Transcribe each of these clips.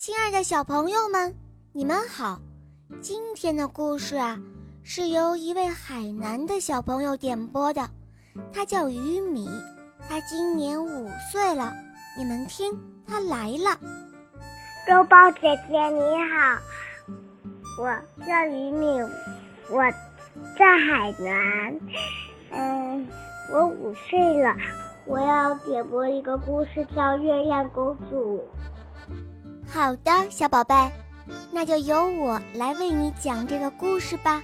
亲爱的小朋友们，你们好！今天的故事啊，是由一位海南的小朋友点播的，他叫于米，他今年五岁了。你们听，他来了。肉包姐姐你好，我叫于米，我在海南，嗯，我五岁了，我要点播一个故事，叫《月亮公主》。好的，小宝贝，那就由我来为你讲这个故事吧。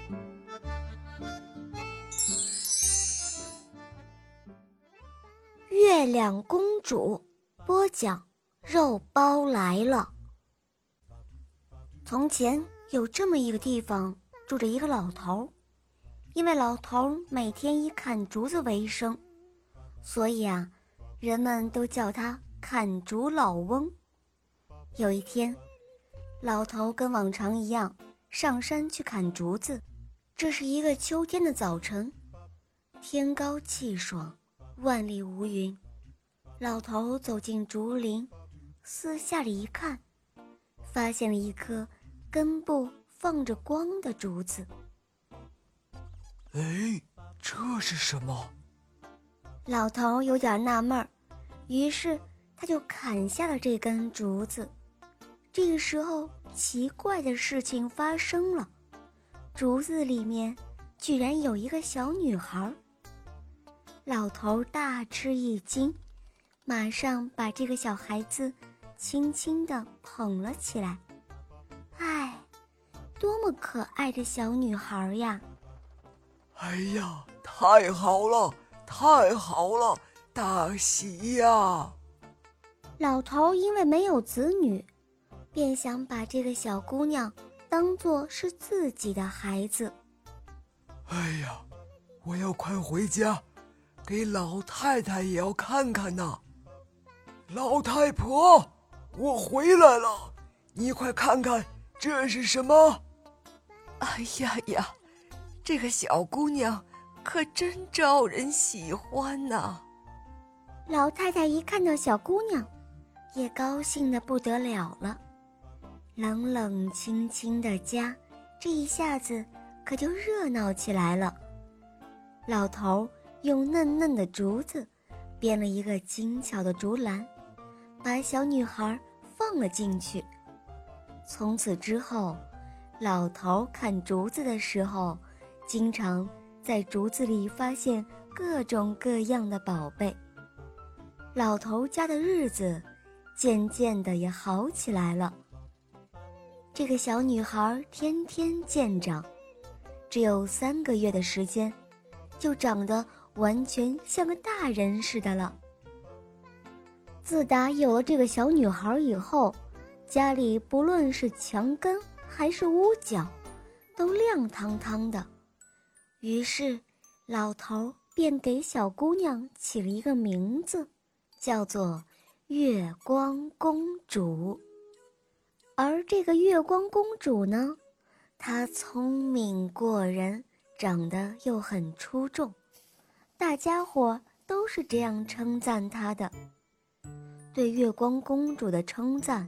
月亮公主播讲，肉包来了。从前有这么一个地方，住着一个老头儿，因为老头儿每天以砍竹子为生，所以啊，人们都叫他砍竹老翁。有一天，老头跟往常一样上山去砍竹子。这是一个秋天的早晨，天高气爽，万里无云。老头走进竹林，四下里一看，发现了一棵根部放着光的竹子。哎，这是什么？老头有点纳闷儿，于是他就砍下了这根竹子。这个时候，奇怪的事情发生了，竹子里面居然有一个小女孩。老头大吃一惊，马上把这个小孩子轻轻地捧了起来。哎，多么可爱的小女孩呀！哎呀，太好了，太好了，大喜呀！老头因为没有子女。便想把这个小姑娘当做是自己的孩子。哎呀，我要快回家，给老太太也要看看呐。老太婆，我回来了，你快看看这是什么？哎呀呀，这个小姑娘可真招人喜欢呐！老太太一看到小姑娘，也高兴的不得了了。冷冷清清的家，这一下子可就热闹起来了。老头用嫩嫩的竹子编了一个精巧的竹篮，把小女孩放了进去。从此之后，老头砍竹子的时候，经常在竹子里发现各种各样的宝贝。老头家的日子渐渐的也好起来了。这个小女孩天天见长，只有三个月的时间，就长得完全像个大人似的了。自打有了这个小女孩以后，家里不论是墙根还是屋角，都亮堂堂的。于是，老头便给小姑娘起了一个名字，叫做月光公主。而这个月光公主呢，她聪明过人，长得又很出众，大家伙都是这样称赞她的。对月光公主的称赞，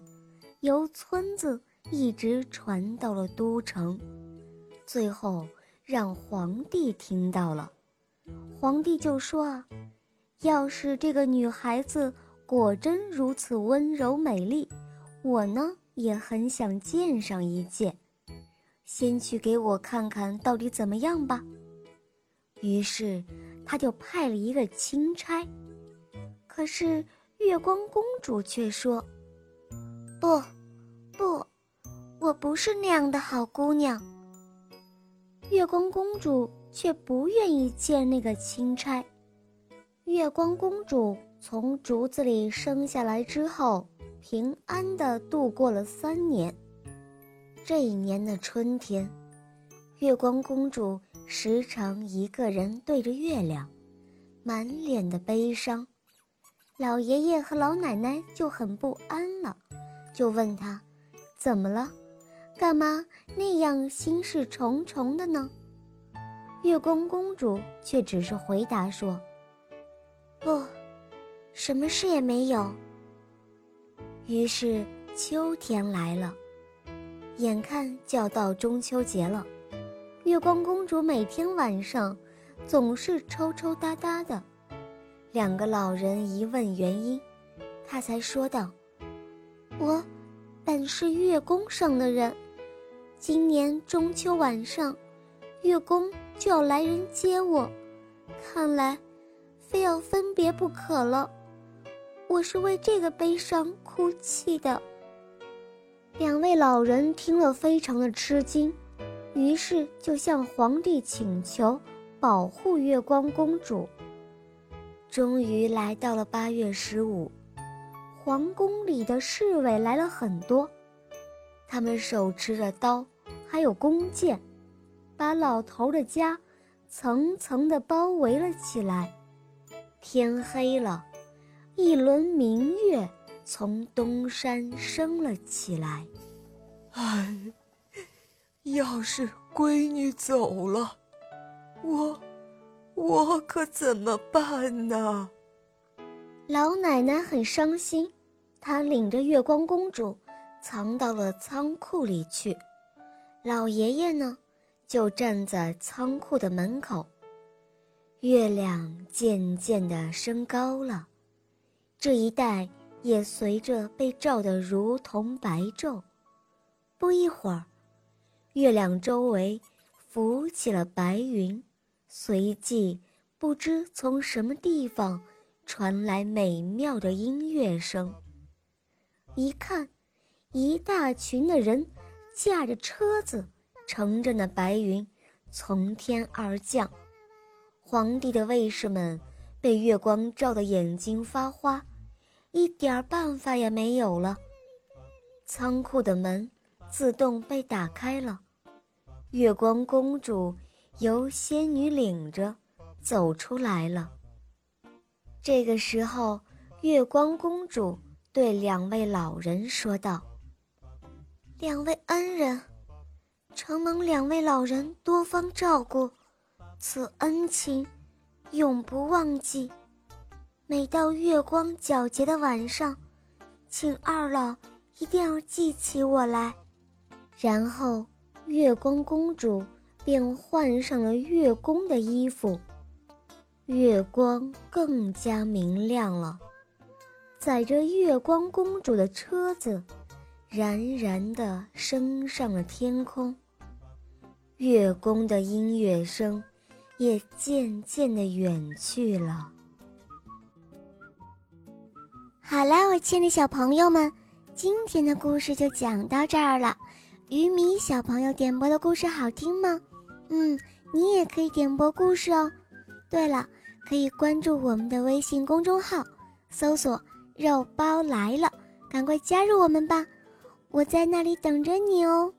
由村子一直传到了都城，最后让皇帝听到了。皇帝就说啊，要是这个女孩子果真如此温柔美丽，我呢？也很想见上一见，先去给我看看到底怎么样吧。于是，他就派了一个钦差。可是月光公主却说：“不，不，我不是那样的好姑娘。”月光公主却不愿意见那个钦差。月光公主从竹子里生下来之后。平安地度过了三年。这一年的春天，月光公主时常一个人对着月亮，满脸的悲伤。老爷爷和老奶奶就很不安了，就问她：“怎么了？干嘛那样心事重重的呢？”月光公主却只是回答说：“不，什么事也没有。”于是，秋天来了，眼看就要到中秋节了。月光公主每天晚上总是抽抽搭搭的。两个老人一问原因，她才说道：“我本是月宫上的人，今年中秋晚上，月宫就要来人接我，看来非要分别不可了。我是为这个悲伤哭泣的。”两位老人听了，非常的吃惊，于是就向皇帝请求保护月光公主。终于来到了八月十五，皇宫里的侍卫来了很多，他们手持着刀，还有弓箭，把老头的家层层的包围了起来。天黑了，一轮明月。从东山升了起来。唉，要是闺女走了，我，我可怎么办呢？老奶奶很伤心，她领着月光公主藏到了仓库里去。老爷爷呢，就站在仓库的门口。月亮渐渐地升高了，这一带。也随着被照得如同白昼。不一会儿，月亮周围浮起了白云，随即不知从什么地方传来美妙的音乐声。一看，一大群的人驾着车子，乘着那白云从天而降。皇帝的卫士们被月光照得眼睛发花。一点办法也没有了。仓库的门自动被打开了，月光公主由仙女领着走出来了。这个时候，月光公主对两位老人说道：“两位恩人，承蒙两位老人多方照顾，此恩情永不忘记。”每到月光皎洁的晚上，请二老一定要记起我来。然后，月光公主便换上了月宫的衣服，月光更加明亮了。载着月光公主的车子，冉冉地升上了天空。月宫的音乐声，也渐渐地远去了。好了，我亲爱的小朋友们，今天的故事就讲到这儿了。鱼米小朋友点播的故事好听吗？嗯，你也可以点播故事哦。对了，可以关注我们的微信公众号，搜索“肉包来了”，赶快加入我们吧，我在那里等着你哦。